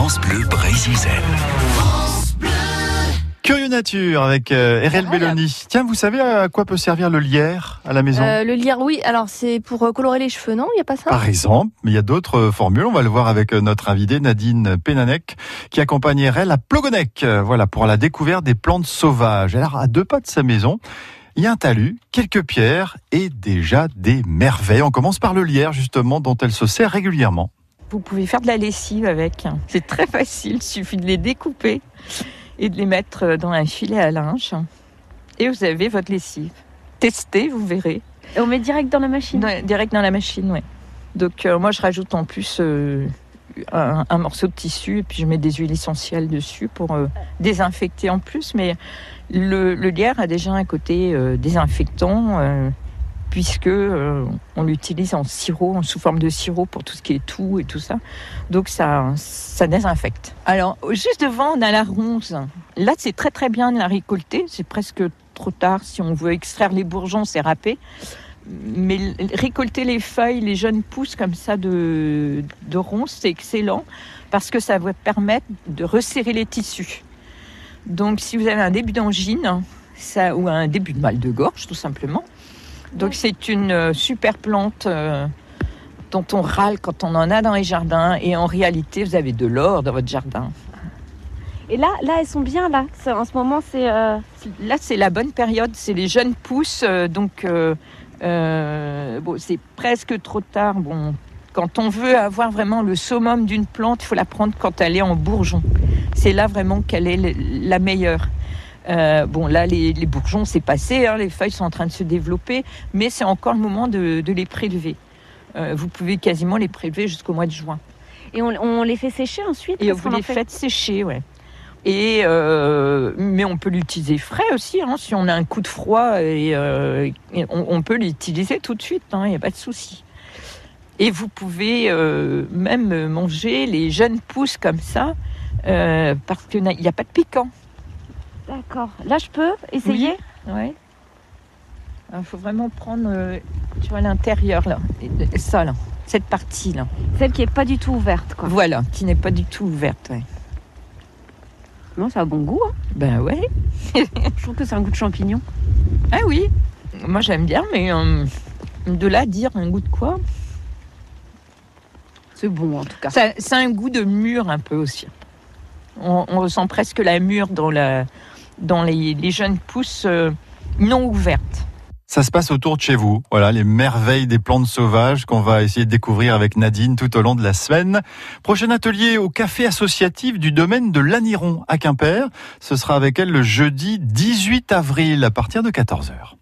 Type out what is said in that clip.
France Bleu Brésil. Curieux Nature avec euh, Erel Belloni. Tiens, vous savez à quoi peut servir le lierre à la maison? Euh, le lierre, oui. Alors, c'est pour euh, colorer les cheveux, non? Il n'y a pas ça? Par exemple, mais il y a d'autres euh, formules. On va le voir avec euh, notre invitée Nadine Pénanec, qui accompagne Erel à Plogonec. euh, Voilà, pour la découverte des plantes sauvages. Alors, à deux pas de sa maison, il y a un talus, quelques pierres et déjà des merveilles. On commence par le lierre, justement, dont elle se sert régulièrement. Vous pouvez faire de la lessive avec. C'est très facile, il suffit de les découper et de les mettre dans un filet à linge. Et vous avez votre lessive. Testez, vous verrez. Et on met direct dans la machine. Dans- direct dans la machine, oui. Donc euh, moi, je rajoute en plus euh, un, un morceau de tissu et puis je mets des huiles essentielles dessus pour euh, désinfecter en plus. Mais le, le lierre a déjà un côté désinfectant. Puisque euh, on l'utilise en sirop, en sous forme de sirop pour tout ce qui est tout et tout ça. Donc ça, désinfecte. Alors juste devant, on a la ronce. Là, c'est très très bien de la récolter. C'est presque trop tard si on veut extraire les bourgeons, c'est râpé. Mais récolter les feuilles, les jeunes pousses comme ça de, de ronce, c'est excellent parce que ça va permettre de resserrer les tissus. Donc si vous avez un début d'angine ça, ou un début de mal de gorge tout simplement, donc c'est une euh, super plante euh, dont on râle quand on en a dans les jardins et en réalité vous avez de l'or dans votre jardin. Et là, là, elles sont bien là. En ce moment, c'est. euh, Là c'est la bonne période, c'est les jeunes pousses, euh, donc bon, c'est presque trop tard. Bon, quand on veut avoir vraiment le summum d'une plante, il faut la prendre quand elle est en bourgeon. C'est là vraiment qu'elle est la meilleure. Euh, bon, là, les, les bourgeons, c'est passé, hein, les feuilles sont en train de se développer, mais c'est encore le moment de, de les prélever. Euh, vous pouvez quasiment les prélever jusqu'au mois de juin. Et on, on les fait sécher ensuite Et vous les fait faites sécher, ouais. Et euh, mais on peut l'utiliser frais aussi, hein, si on a un coup de froid, et, euh, et on, on peut l'utiliser tout de suite, il n'y a pas de souci. Et vous pouvez euh, même manger les jeunes pousses comme ça, parce qu'il n'y a pas de piquant. D'accord. Là, je peux essayer Ouais. Il faut vraiment prendre, euh, tu vois, l'intérieur là, ça là, cette partie là. Celle qui est pas du tout ouverte, quoi. Voilà, qui n'est pas du tout ouverte. Ouais. Non, ça a bon goût. hein. Ben ouais. Je trouve que c'est un goût de champignon. Ah oui, moi j'aime bien, mais euh, de là dire un goût de quoi? C'est bon, en tout cas. Ça- C'est un goût de mûre un peu aussi. On, on ressent presque la mûre dans, la, dans les, jeunes pousses euh, non ouvertes. Ça se passe autour de chez vous. Voilà, les merveilles des plantes sauvages qu'on va essayer de découvrir avec Nadine tout au long de la semaine. Prochain atelier au café associatif du domaine de l'Aniron à Quimper. Ce sera avec elle le jeudi 18 avril à partir de 14h.